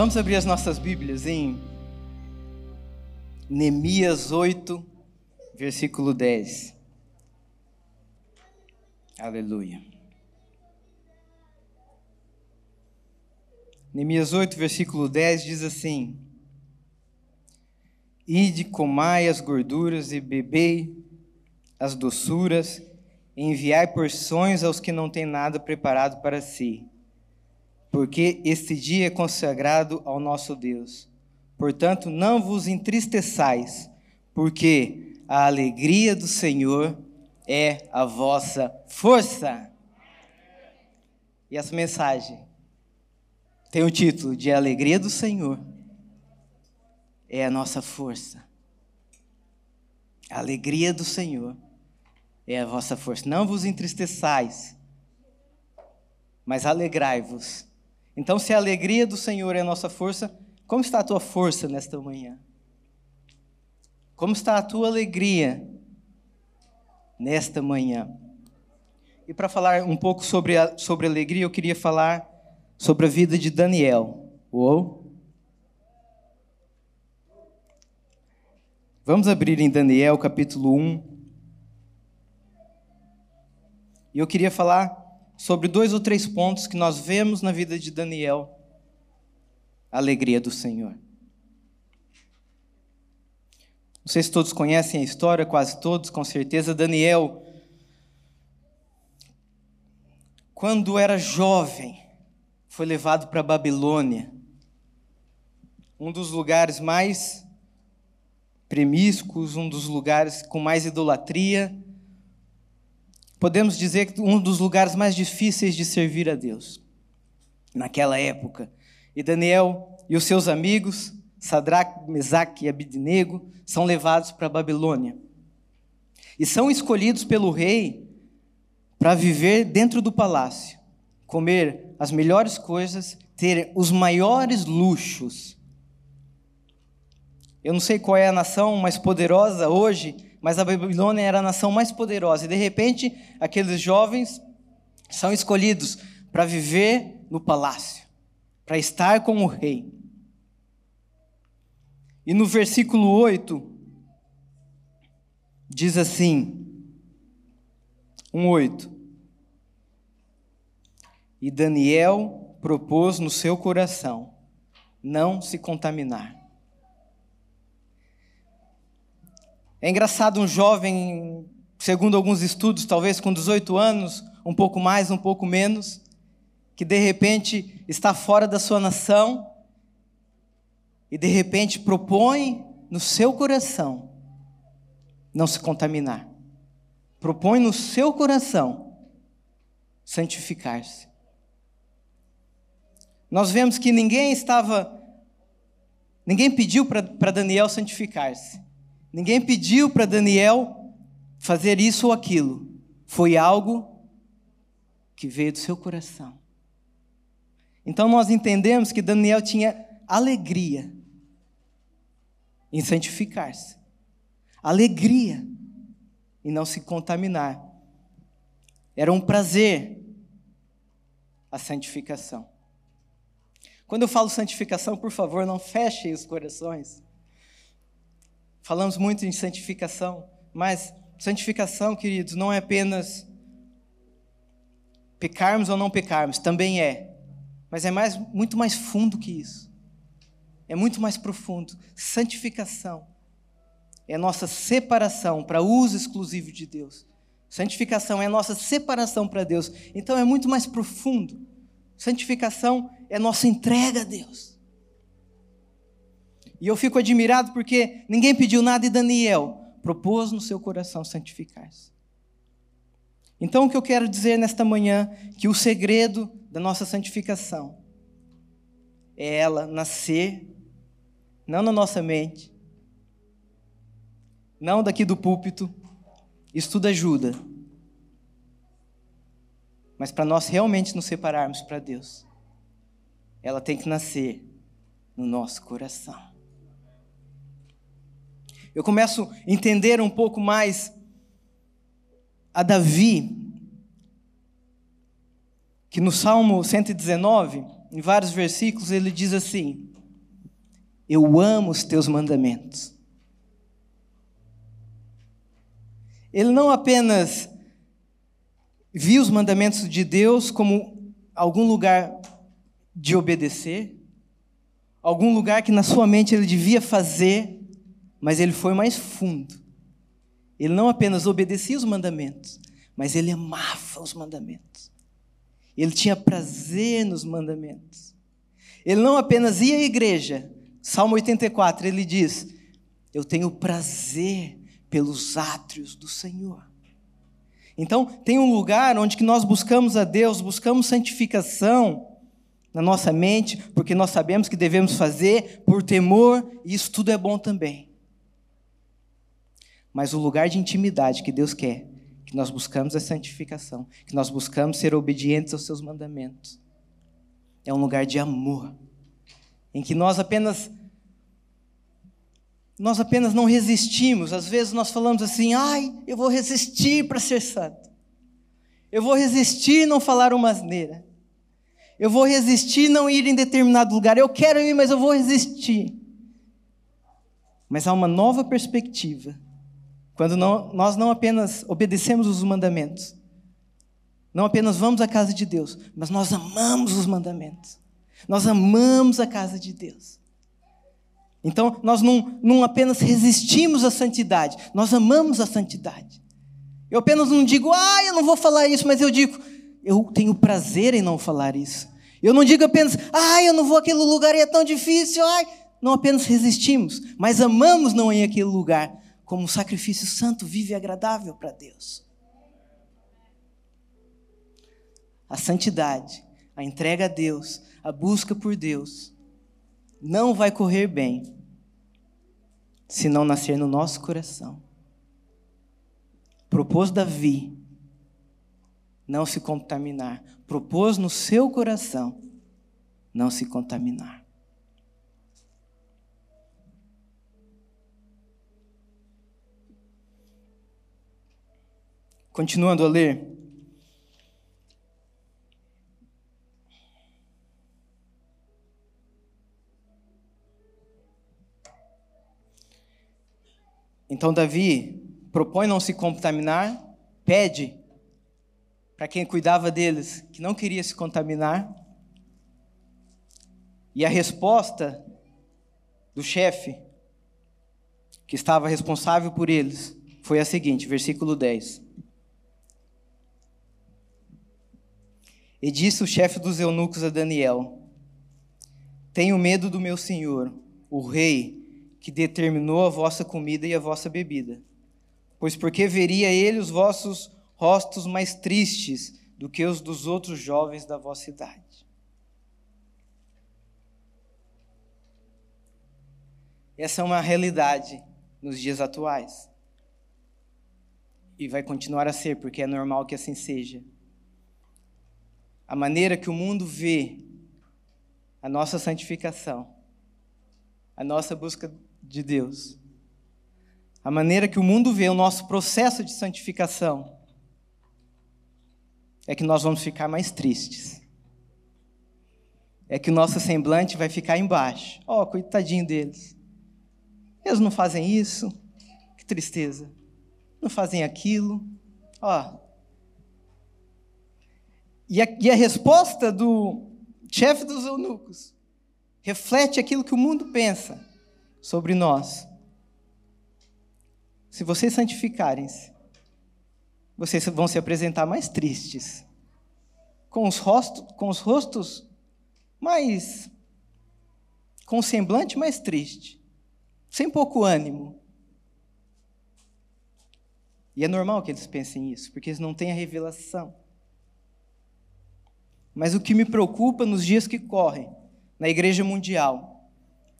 Vamos abrir as nossas Bíblias em Neemias 8, versículo 10. Aleluia. Neemias 8, versículo 10 diz assim: Ide, comai as gorduras e bebei as doçuras, e enviai porções aos que não têm nada preparado para si porque este dia é consagrado ao nosso Deus. Portanto, não vos entristeçais, porque a alegria do Senhor é a vossa força. E essa mensagem tem o título de Alegria do Senhor é a nossa força. A alegria do Senhor é a vossa força. Não vos entristeçais, mas alegrai-vos então, se a alegria do Senhor é a nossa força, como está a tua força nesta manhã? Como está a tua alegria nesta manhã? E para falar um pouco sobre, a, sobre alegria, eu queria falar sobre a vida de Daniel. Uou! Vamos abrir em Daniel capítulo 1. E eu queria falar sobre dois ou três pontos que nós vemos na vida de Daniel. A alegria do Senhor. Não sei se todos conhecem a história, quase todos, com certeza. Daniel, quando era jovem, foi levado para a Babilônia, um dos lugares mais premíscuos, um dos lugares com mais idolatria, podemos dizer que um dos lugares mais difíceis de servir a Deus naquela época. E Daniel e os seus amigos, Sadraque, Mesaque e Abidnego, são levados para a Babilônia. E são escolhidos pelo rei para viver dentro do palácio, comer as melhores coisas, ter os maiores luxos. Eu não sei qual é a nação mais poderosa hoje mas a Babilônia era a nação mais poderosa. E de repente, aqueles jovens são escolhidos para viver no palácio, para estar com o rei. E no versículo 8, diz assim: 1,8: E Daniel propôs no seu coração não se contaminar É engraçado um jovem, segundo alguns estudos, talvez com 18 anos, um pouco mais, um pouco menos, que de repente está fora da sua nação e de repente propõe no seu coração não se contaminar. Propõe no seu coração santificar-se. Nós vemos que ninguém estava, ninguém pediu para Daniel santificar-se. Ninguém pediu para Daniel fazer isso ou aquilo. Foi algo que veio do seu coração. Então nós entendemos que Daniel tinha alegria em santificar-se. Alegria em não se contaminar. Era um prazer a santificação. Quando eu falo santificação, por favor, não fechem os corações. Falamos muito em santificação, mas santificação, queridos, não é apenas pecarmos ou não pecarmos, também é. Mas é mais, muito mais fundo que isso. É muito mais profundo. Santificação é nossa separação para uso exclusivo de Deus. Santificação é nossa separação para Deus. Então é muito mais profundo. Santificação é nossa entrega a Deus. E eu fico admirado porque ninguém pediu nada e Daniel propôs no seu coração santificar-se. Então, o que eu quero dizer nesta manhã que o segredo da nossa santificação é ela nascer não na nossa mente, não daqui do púlpito, isso tudo ajuda. Mas para nós realmente nos separarmos para Deus, ela tem que nascer no nosso coração eu começo a entender um pouco mais a Davi, que no Salmo 119, em vários versículos, ele diz assim: Eu amo os teus mandamentos. Ele não apenas viu os mandamentos de Deus como algum lugar de obedecer, algum lugar que na sua mente ele devia fazer, mas ele foi mais fundo. Ele não apenas obedecia os mandamentos, mas ele amava os mandamentos. Ele tinha prazer nos mandamentos. Ele não apenas ia à igreja, Salmo 84, ele diz: Eu tenho prazer pelos átrios do Senhor. Então, tem um lugar onde que nós buscamos a Deus, buscamos santificação na nossa mente, porque nós sabemos que devemos fazer por temor, e isso tudo é bom também. Mas o lugar de intimidade que Deus quer, que nós buscamos a santificação, que nós buscamos ser obedientes aos seus mandamentos, é um lugar de amor, em que nós apenas nós apenas não resistimos. Às vezes nós falamos assim: ai, eu vou resistir para ser santo. Eu vou resistir não falar uma asneira. Eu vou resistir não ir em determinado lugar. Eu quero ir, mas eu vou resistir. Mas há uma nova perspectiva. Quando não, nós não apenas obedecemos os mandamentos, não apenas vamos à casa de Deus, mas nós amamos os mandamentos. Nós amamos a casa de Deus. Então, nós não, não apenas resistimos à santidade, nós amamos a santidade. Eu apenas não digo, ah, eu não vou falar isso, mas eu digo, eu tenho prazer em não falar isso. Eu não digo apenas, ah, eu não vou àquele lugar e é tão difícil, ai. Não apenas resistimos, mas amamos não ir àquele lugar como um sacrifício santo, vivo e agradável para Deus. A santidade, a entrega a Deus, a busca por Deus, não vai correr bem se não nascer no nosso coração. Propôs Davi não se contaminar. Propôs no seu coração não se contaminar. Continuando a ler, Então Davi propõe não se contaminar, pede para quem cuidava deles que não queria se contaminar. E a resposta do chefe, que estava responsável por eles, foi a seguinte, versículo 10. E disse o chefe dos eunucos a Daniel: Tenho medo do meu senhor, o rei, que determinou a vossa comida e a vossa bebida. Pois porque veria ele os vossos rostos mais tristes do que os dos outros jovens da vossa idade. Essa é uma realidade nos dias atuais. E vai continuar a ser, porque é normal que assim seja. A maneira que o mundo vê a nossa santificação, a nossa busca de Deus. A maneira que o mundo vê o nosso processo de santificação é que nós vamos ficar mais tristes. É que o nosso semblante vai ficar embaixo. Oh, coitadinho deles. Eles não fazem isso. Que tristeza. Não fazem aquilo. Ó. Oh. E a, e a resposta do chefe dos eunucos reflete aquilo que o mundo pensa sobre nós. Se vocês santificarem-se, vocês vão se apresentar mais tristes, com os rostos, com os rostos mais. com o semblante mais triste, sem pouco ânimo. E é normal que eles pensem isso, porque eles não têm a revelação. Mas o que me preocupa nos dias que correm, na igreja mundial,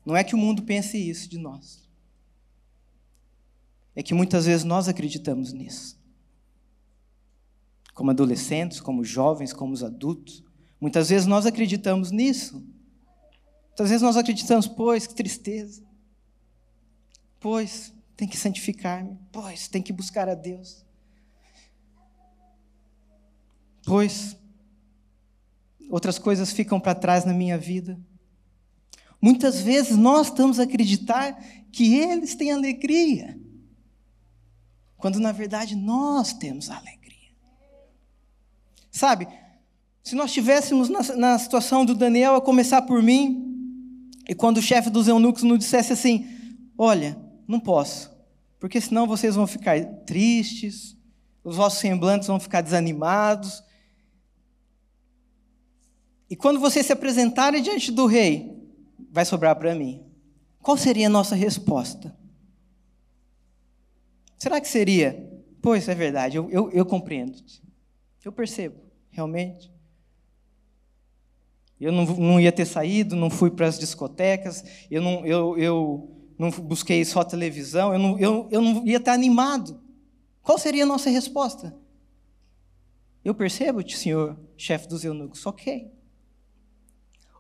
não é que o mundo pense isso de nós. É que muitas vezes nós acreditamos nisso. Como adolescentes, como jovens, como os adultos. Muitas vezes nós acreditamos nisso. Muitas vezes nós acreditamos, pois, que tristeza. Pois, tem que santificar-me. Pois, tem que buscar a Deus. Pois, outras coisas ficam para trás na minha vida. Muitas vezes nós estamos a acreditar que eles têm alegria, quando na verdade nós temos alegria. Sabe, se nós estivéssemos na, na, situação do Daniel, a começar por mim, e quando o chefe dos eunucos nos dissesse assim: Olha, não posso, porque senão vocês vão ficar tristes, os vossos semblantes vão ficar desanimados. E quando vocês se apresentarem diante do rei, vai sobrar para mim. Qual seria a nossa resposta? Será que seria? Pois é verdade, eu, eu, eu compreendo. Eu percebo, realmente. Eu não, não ia ter saído, não fui para as discotecas, eu não, eu, eu não busquei só televisão, eu não, eu, eu não ia estar animado. Qual seria a nossa resposta? Eu percebo, senhor chefe dos eunucos, ok.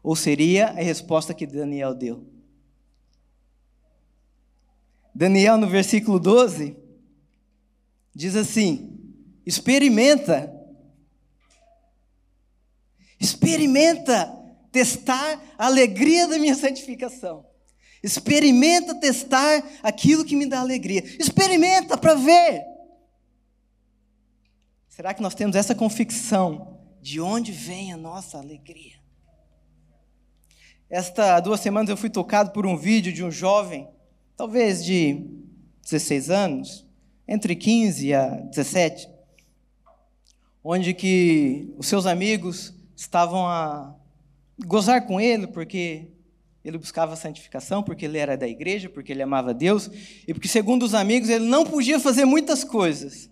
Ou seria a resposta que Daniel deu? Daniel, no versículo 12, diz assim: experimenta Experimenta testar a alegria da minha santificação. Experimenta testar aquilo que me dá alegria. Experimenta para ver. Será que nós temos essa convicção de onde vem a nossa alegria? Esta duas semanas eu fui tocado por um vídeo de um jovem, talvez de 16 anos, entre 15 a 17, onde que os seus amigos estavam a gozar com ele, porque ele buscava santificação, porque ele era da igreja, porque ele amava Deus, e porque, segundo os amigos, ele não podia fazer muitas coisas.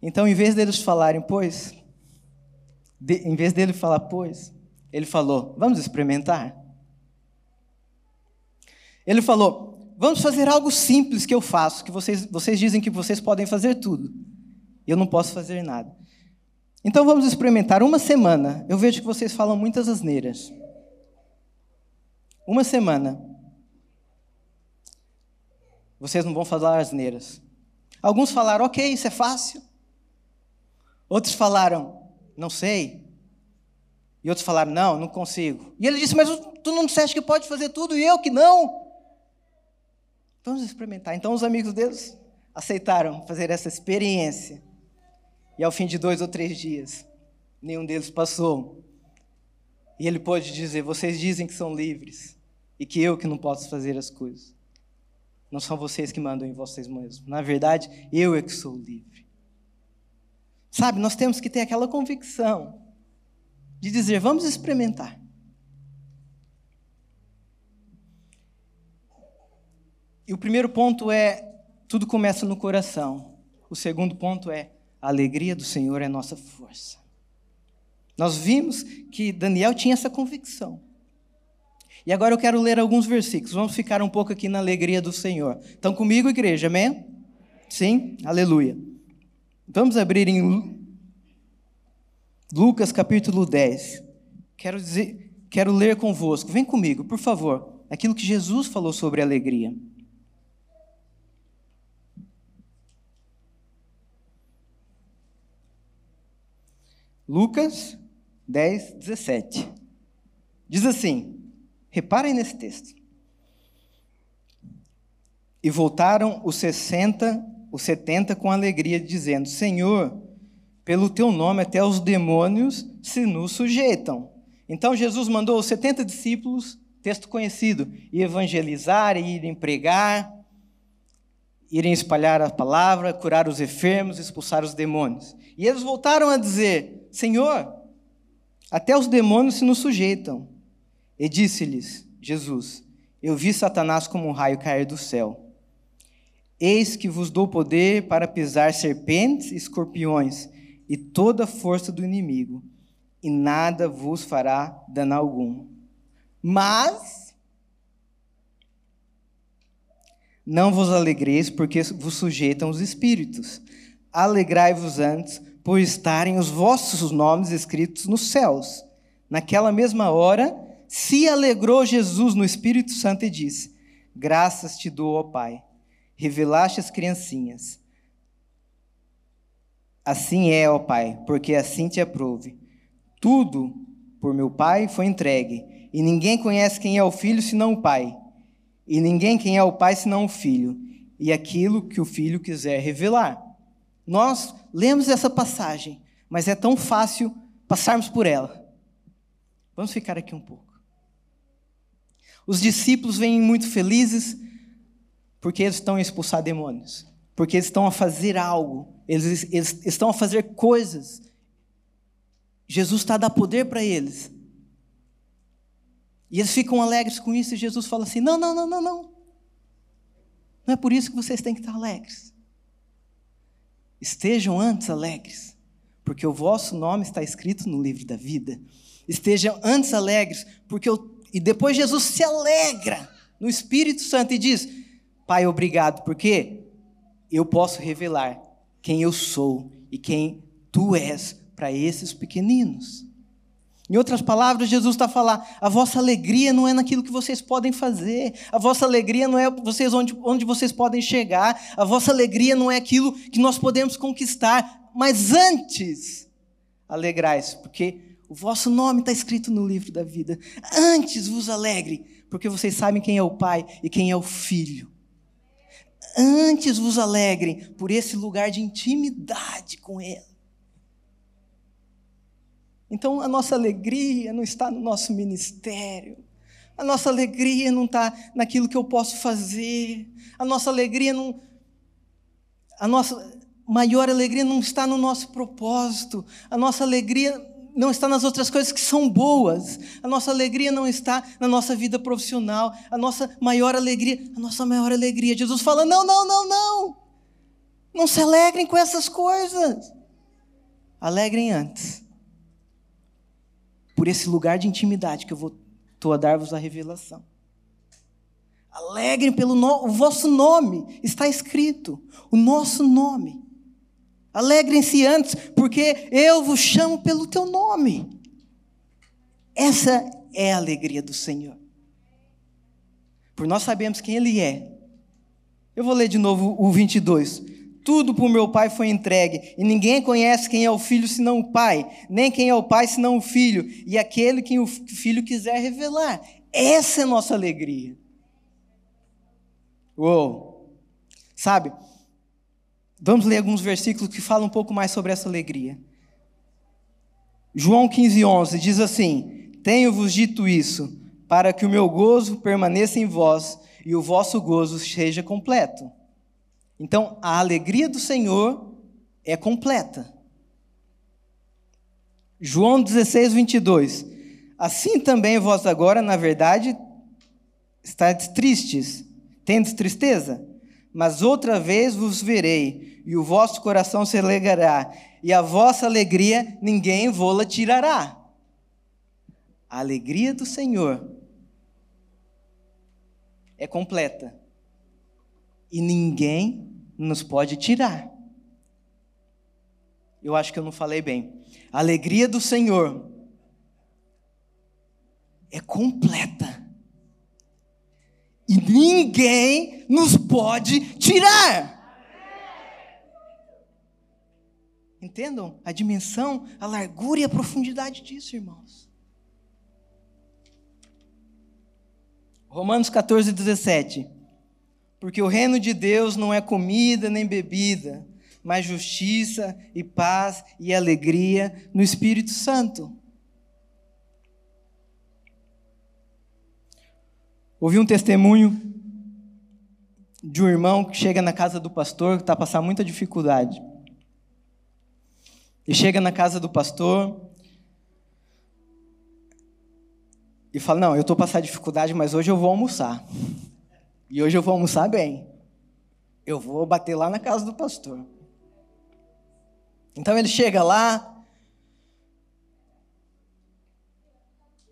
Então, em vez deles falarem, pois, de, em vez dele falar, pois, ele falou, vamos experimentar. Ele falou, vamos fazer algo simples que eu faço, que vocês, vocês dizem que vocês podem fazer tudo. Eu não posso fazer nada. Então vamos experimentar uma semana. Eu vejo que vocês falam muitas asneiras. Uma semana. Vocês não vão falar asneiras. Alguns falaram, ok, isso é fácil. Outros falaram, não sei. E outros falaram, não, não consigo. E ele disse, mas tu não disseste que pode fazer tudo e eu que não? Vamos experimentar. Então os amigos deles aceitaram fazer essa experiência. E ao fim de dois ou três dias, nenhum deles passou. E ele pode dizer: Vocês dizem que são livres e que eu que não posso fazer as coisas. Não são vocês que mandam em vocês mesmos. Na verdade, eu é que sou livre. Sabe, nós temos que ter aquela convicção de dizer: Vamos experimentar. E o primeiro ponto é: tudo começa no coração. O segundo ponto é: a alegria do Senhor é nossa força. Nós vimos que Daniel tinha essa convicção. E agora eu quero ler alguns versículos. Vamos ficar um pouco aqui na alegria do Senhor. Estão comigo, igreja? Amém? Sim? Aleluia. Vamos abrir em Lucas capítulo 10. Quero dizer, quero ler convosco. Vem comigo, por favor. Aquilo que Jesus falou sobre alegria. Lucas 10, 17. Diz assim: reparem nesse texto. E voltaram os 60, os 70 com alegria, dizendo: Senhor, pelo teu nome até os demônios se nos sujeitam. Então Jesus mandou os 70 discípulos, texto conhecido, e evangelizar, irem pregar, irem espalhar a palavra, curar os enfermos, expulsar os demônios. E eles voltaram a dizer: Senhor, até os demônios se nos sujeitam. E disse-lhes Jesus: Eu vi Satanás como um raio cair do céu. Eis que vos dou poder para pisar serpentes e escorpiões e toda a força do inimigo, e nada vos fará dano algum. Mas não vos alegreis, porque vos sujeitam os espíritos. Alegrai-vos antes, por estarem os vossos nomes escritos nos céus. Naquela mesma hora, se alegrou Jesus no Espírito Santo e disse: Graças te dou, ó Pai, revelaste as criancinhas. Assim é, ó Pai, porque assim te aprove. Tudo por meu Pai foi entregue. E ninguém conhece quem é o Filho senão o Pai. E ninguém quem é o Pai senão o Filho. E aquilo que o Filho quiser revelar. Nós lemos essa passagem, mas é tão fácil passarmos por ela. Vamos ficar aqui um pouco. Os discípulos vêm muito felizes porque eles estão a expulsar demônios, porque eles estão a fazer algo, eles, eles estão a fazer coisas Jesus está a dar poder para eles. E eles ficam alegres com isso, e Jesus fala assim: não, não, não, não, não. Não é por isso que vocês têm que estar alegres. Estejam antes alegres, porque o vosso nome está escrito no livro da vida. Estejam antes alegres, porque eu... e depois Jesus se alegra no Espírito Santo e diz: Pai, obrigado, porque eu posso revelar quem eu sou e quem tu és para esses pequeninos. Em outras palavras, Jesus está a falar: a vossa alegria não é naquilo que vocês podem fazer, a vossa alegria não é vocês onde, onde vocês podem chegar, a vossa alegria não é aquilo que nós podemos conquistar, mas antes, alegrais, porque o vosso nome está escrito no livro da vida. Antes vos alegre, porque vocês sabem quem é o Pai e quem é o Filho. Antes vos alegrem por esse lugar de intimidade com Ele. Então a nossa alegria não está no nosso ministério, a nossa alegria não está naquilo que eu posso fazer, a nossa alegria não. A nossa maior alegria não está no nosso propósito, a nossa alegria não está nas outras coisas que são boas, a nossa alegria não está na nossa vida profissional, a nossa maior alegria, a nossa maior alegria. Jesus fala: não, não, não, não, não se alegrem com essas coisas, alegrem antes por esse lugar de intimidade que eu vou a dar-vos a revelação. Alegrem pelo no, o vosso nome, está escrito, o nosso nome. Alegrem-se antes, porque eu vos chamo pelo teu nome. Essa é a alegria do Senhor. Por nós sabemos quem Ele é. Eu vou ler de novo o 22. Tudo por meu Pai foi entregue, e ninguém conhece quem é o Filho senão o Pai, nem quem é o Pai senão o Filho, e aquele que o Filho quiser revelar. Essa é a nossa alegria. Uou! Sabe? Vamos ler alguns versículos que falam um pouco mais sobre essa alegria. João 15, 11 diz assim: Tenho-vos dito isso, para que o meu gozo permaneça em vós e o vosso gozo seja completo. Então, a alegria do Senhor é completa. João 16, 22. Assim também vós agora, na verdade, estáis tristes, tendes tristeza, mas outra vez vos verei, e o vosso coração se alegrará, e a vossa alegria ninguém vô-la tirará. A alegria do Senhor é completa. E ninguém nos pode tirar. Eu acho que eu não falei bem. A alegria do Senhor é completa. E ninguém nos pode tirar. Entendam a dimensão, a largura e a profundidade disso, irmãos. Romanos 14, 17. Porque o reino de Deus não é comida nem bebida, mas justiça e paz e alegria no Espírito Santo. Ouvi um testemunho de um irmão que chega na casa do pastor, que está passando muita dificuldade. E chega na casa do pastor e fala: Não, eu estou passando dificuldade, mas hoje eu vou almoçar. E hoje eu vou almoçar bem. Eu vou bater lá na casa do pastor. Então ele chega lá.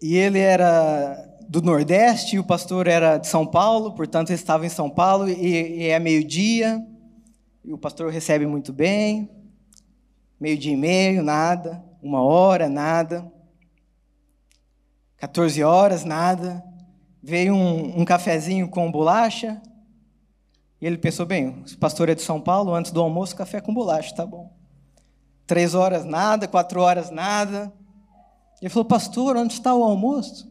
E ele era do Nordeste e o pastor era de São Paulo, portanto ele estava em São Paulo e, e é meio-dia. E o pastor recebe muito bem. Meio-dia e meio, nada. Uma hora, nada. 14 horas, nada veio um, um cafezinho com bolacha. E ele pensou, bem, o pastor é de São Paulo, antes do almoço, café com bolacha, tá bom. Três horas, nada. Quatro horas, nada. Ele falou, pastor, onde está o almoço?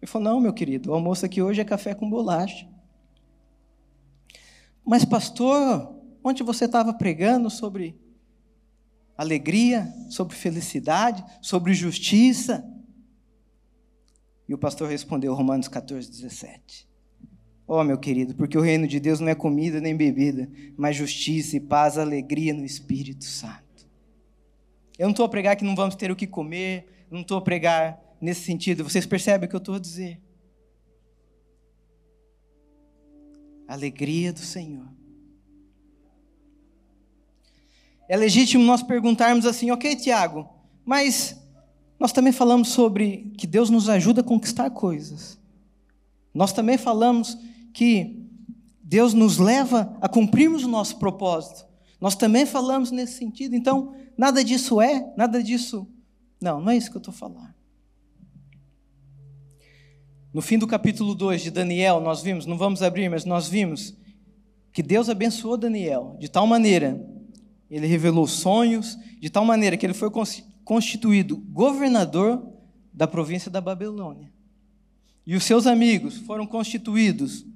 Ele falou, não, meu querido, o almoço aqui hoje é café com bolacha. Mas, pastor, onde você estava pregando sobre alegria, sobre felicidade, sobre justiça? E o pastor respondeu, Romanos 14, 17. Oh, meu querido, porque o reino de Deus não é comida nem bebida, mas justiça e paz, alegria no Espírito Santo. Eu não estou a pregar que não vamos ter o que comer, não estou a pregar nesse sentido. Vocês percebem o que eu estou a dizer? Alegria do Senhor. É legítimo nós perguntarmos assim, ok, Tiago, mas nós também falamos sobre que Deus nos ajuda a conquistar coisas. Nós também falamos que Deus nos leva a cumprirmos o nosso propósito. Nós também falamos nesse sentido. Então, nada disso é, nada disso. Não, não é isso que eu estou falando. No fim do capítulo 2 de Daniel, nós vimos, não vamos abrir, mas nós vimos que Deus abençoou Daniel de tal maneira, ele revelou sonhos, de tal maneira que ele foi constituído governador da província da Babilônia. E os seus amigos foram constituídos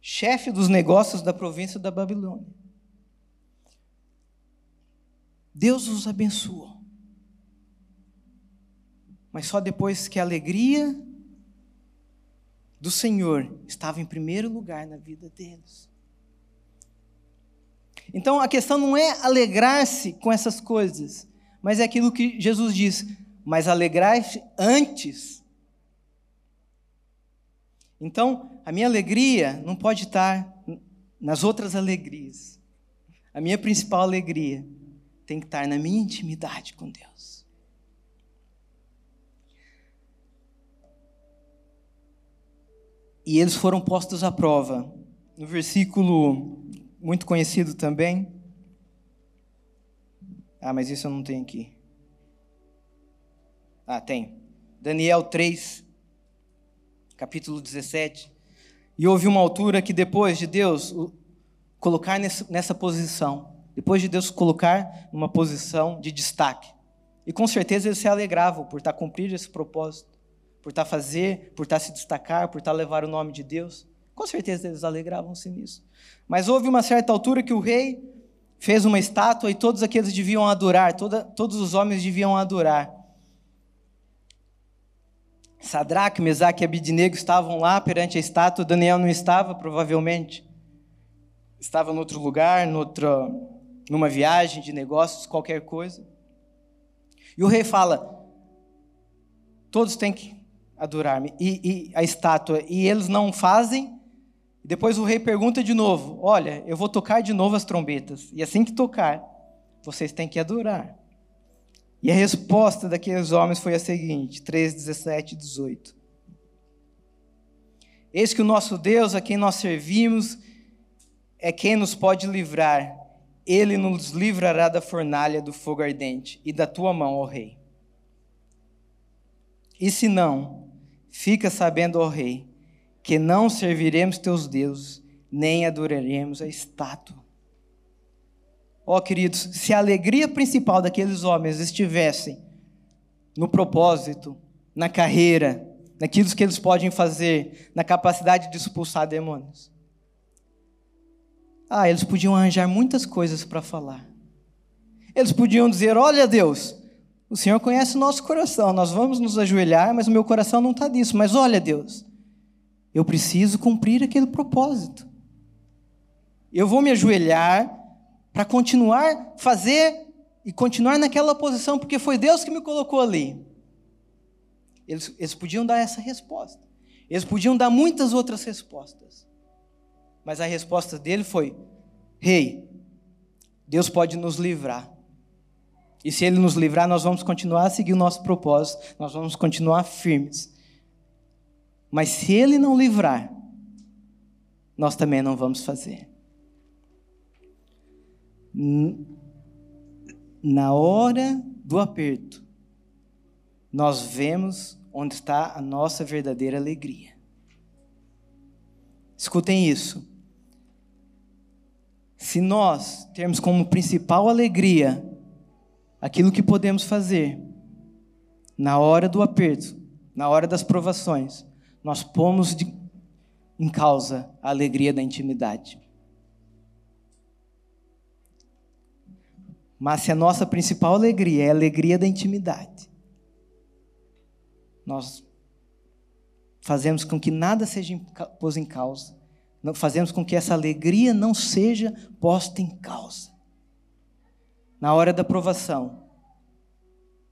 chefe dos negócios da província da Babilônia. Deus os abençoou. Mas só depois que a alegria do Senhor estava em primeiro lugar na vida deles. Então a questão não é alegrar-se com essas coisas, mas é aquilo que Jesus diz: mas alegrai-se antes então, a minha alegria não pode estar nas outras alegrias. A minha principal alegria tem que estar na minha intimidade com Deus. E eles foram postos à prova. No versículo muito conhecido também. Ah, mas isso eu não tenho aqui. Ah, tem. Daniel 3, capítulo 17. E houve uma altura que depois de Deus colocar nessa posição, depois de Deus colocar numa posição de destaque, e com certeza eles se alegravam por estar cumprindo esse propósito, por estar fazer, por estar se destacar, por estar levar o nome de Deus. Com certeza eles alegravam-se nisso. Mas houve uma certa altura que o rei fez uma estátua e todos aqueles deviam adorar, toda, todos os homens deviam adorar. Sadraque, Mesaque e Abidinego estavam lá perante a estátua, Daniel não estava, provavelmente. Estava em outro lugar, noutra, numa viagem de negócios, qualquer coisa. E o rei fala: todos têm que adorar-me. E, e a estátua, e eles não fazem. Depois o rei pergunta de novo: Olha, eu vou tocar de novo as trombetas. E assim que tocar, vocês têm que adorar. E a resposta daqueles homens foi a seguinte: 3, 17 e 18. Eis que o nosso Deus, a quem nós servimos, é quem nos pode livrar. Ele nos livrará da fornalha do fogo ardente e da tua mão, ó Rei. E se não, fica sabendo, ó Rei, que não serviremos teus deuses, nem adoraremos a estátua Ó, oh, queridos, se a alegria principal daqueles homens estivesse no propósito, na carreira, naquilo que eles podem fazer, na capacidade de expulsar demônios. Ah, eles podiam arranjar muitas coisas para falar. Eles podiam dizer: Olha, Deus, o Senhor conhece o nosso coração, nós vamos nos ajoelhar, mas o meu coração não está nisso. Mas olha, Deus, eu preciso cumprir aquele propósito. Eu vou me ajoelhar para continuar fazer e continuar naquela posição, porque foi Deus que me colocou ali. Eles, eles podiam dar essa resposta. Eles podiam dar muitas outras respostas. Mas a resposta dele foi: Rei, hey, Deus pode nos livrar. E se Ele nos livrar, nós vamos continuar a seguir o nosso propósito, nós vamos continuar firmes. Mas se Ele não livrar, nós também não vamos fazer na hora do aperto, nós vemos onde está a nossa verdadeira alegria. Escutem isso. Se nós termos como principal alegria aquilo que podemos fazer, na hora do aperto, na hora das provações, nós pomos de, em causa a alegria da intimidade. Mas se a nossa principal alegria é a alegria da intimidade, nós fazemos com que nada seja posto em causa, fazemos com que essa alegria não seja posta em causa. Na hora da provação,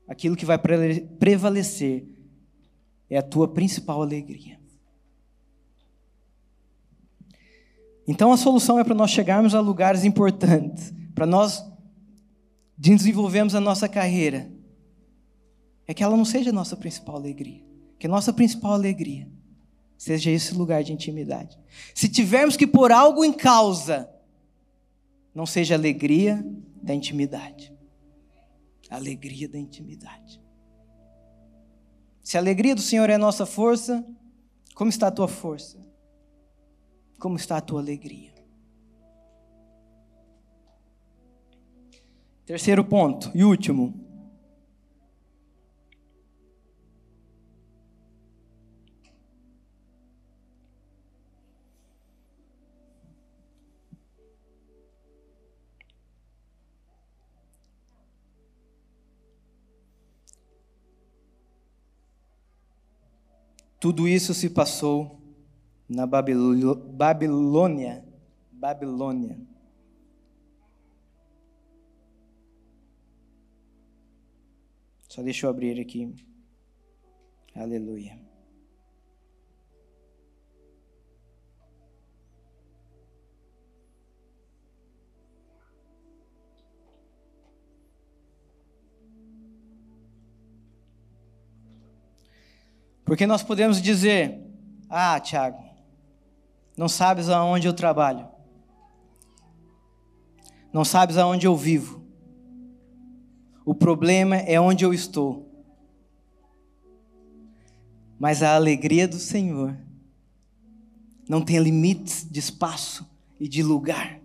aquilo que vai prevalecer é a tua principal alegria. Então a solução é para nós chegarmos a lugares importantes, para nós desenvolvermos a nossa carreira, é que ela não seja a nossa principal alegria, que a nossa principal alegria seja esse lugar de intimidade. Se tivermos que pôr algo em causa, não seja a alegria da intimidade. A alegria da intimidade. Se a alegria do Senhor é a nossa força, como está a tua força? Como está a tua alegria? Terceiro ponto e último. Tudo isso se passou na Babilônia. Babilônia. Só deixa eu abrir aqui. Aleluia. Porque nós podemos dizer: Ah, Tiago, não sabes aonde eu trabalho, não sabes aonde eu vivo. O problema é onde eu estou. Mas a alegria do Senhor não tem limites de espaço e de lugar.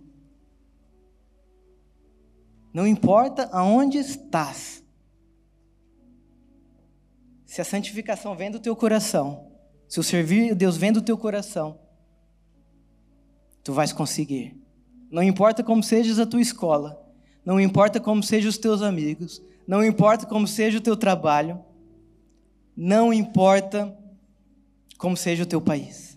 Não importa aonde estás, se a santificação vem do teu coração, se o servir a Deus vem do teu coração, tu vais conseguir. Não importa como sejas a tua escola, não importa como sejam os teus amigos, não importa como seja o teu trabalho, não importa como seja o teu país.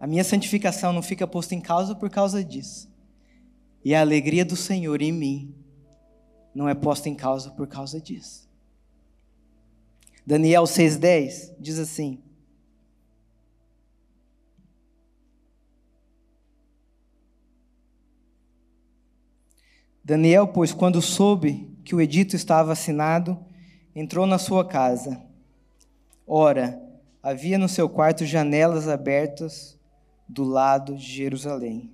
A minha santificação não fica posta em causa por causa disso. E a alegria do Senhor em mim não é posta em causa por causa disso. Daniel 6,10 diz assim: Daniel, pois, quando soube que o edito estava assinado, entrou na sua casa. Ora, havia no seu quarto janelas abertas do lado de Jerusalém.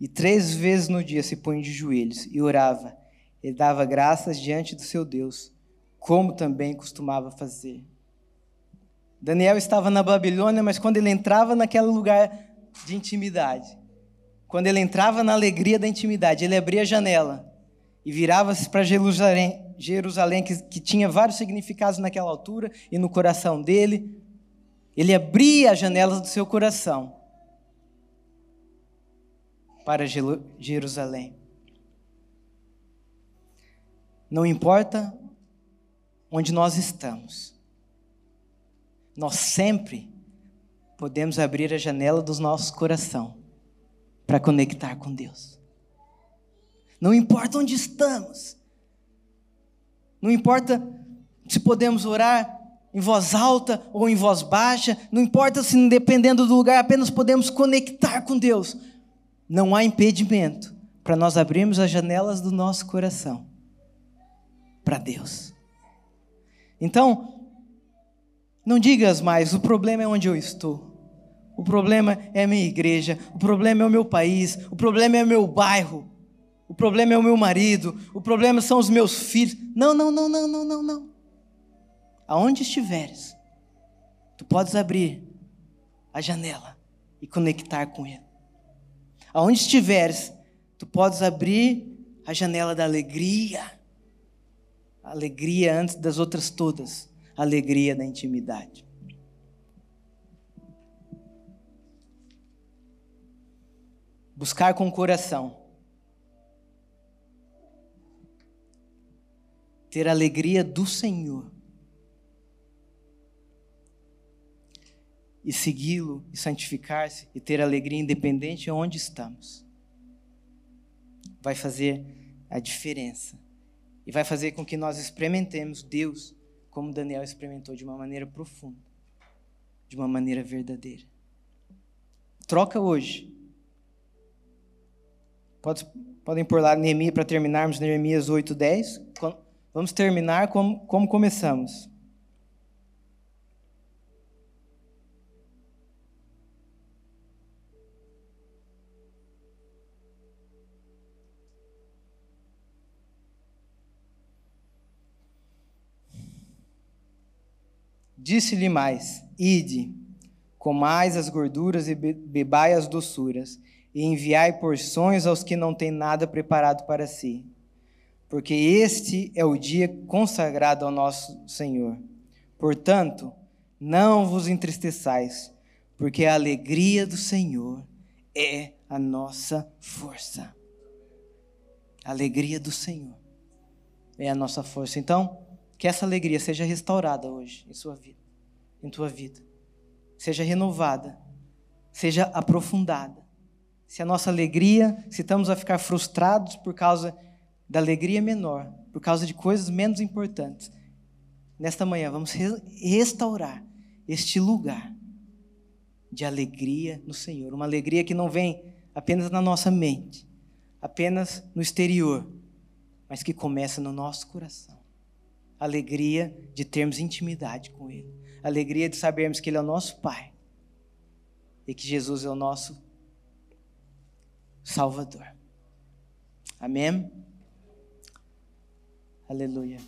E três vezes no dia se punha de joelhos e orava, e dava graças diante do seu Deus como também costumava fazer. Daniel estava na Babilônia, mas quando ele entrava naquele lugar de intimidade, quando ele entrava na alegria da intimidade, ele abria a janela e virava-se para Jerusalém, Jerusalém que, que tinha vários significados naquela altura e no coração dele. Ele abria as janelas do seu coração para Jerusalém. Não importa onde nós estamos, nós sempre podemos abrir a janela do nosso coração para conectar com Deus. Não importa onde estamos, não importa se podemos orar em voz alta ou em voz baixa, não importa se dependendo do lugar, apenas podemos conectar com Deus. Não há impedimento para nós abrirmos as janelas do nosso coração para Deus. Então, não digas mais, o problema é onde eu estou. O problema é a minha igreja, o problema é o meu país, o problema é o meu bairro, o problema é o meu marido, o problema são os meus filhos. Não, não, não, não, não, não, não. Aonde estiveres, tu podes abrir a janela e conectar com Ele. Aonde estiveres, tu podes abrir a janela da alegria alegria antes das outras todas, alegria da intimidade. Buscar com o coração. Ter a alegria do Senhor. E segui-lo, e santificar-se, e ter alegria independente de onde estamos. Vai fazer a diferença e vai fazer com que nós experimentemos Deus como Daniel experimentou de uma maneira profunda, de uma maneira verdadeira. Troca hoje. Pode, podem pôr lá Neemias para terminarmos Neemias 8:10. Vamos terminar como, como começamos. Disse-lhe mais: Ide, comais as gorduras e bebai as doçuras, e enviai porções aos que não têm nada preparado para si. Porque este é o dia consagrado ao nosso Senhor. Portanto, não vos entristeçais, porque a alegria do Senhor é a nossa força. A alegria do Senhor é a nossa força. Então, que essa alegria seja restaurada hoje em sua vida, em tua vida. Seja renovada, seja aprofundada. Se a nossa alegria, se estamos a ficar frustrados por causa da alegria menor, por causa de coisas menos importantes, nesta manhã vamos restaurar este lugar de alegria no Senhor, uma alegria que não vem apenas na nossa mente, apenas no exterior, mas que começa no nosso coração alegria de termos intimidade com Ele, alegria de sabermos que Ele é o nosso Pai e que Jesus é o nosso Salvador. Amém? Aleluia.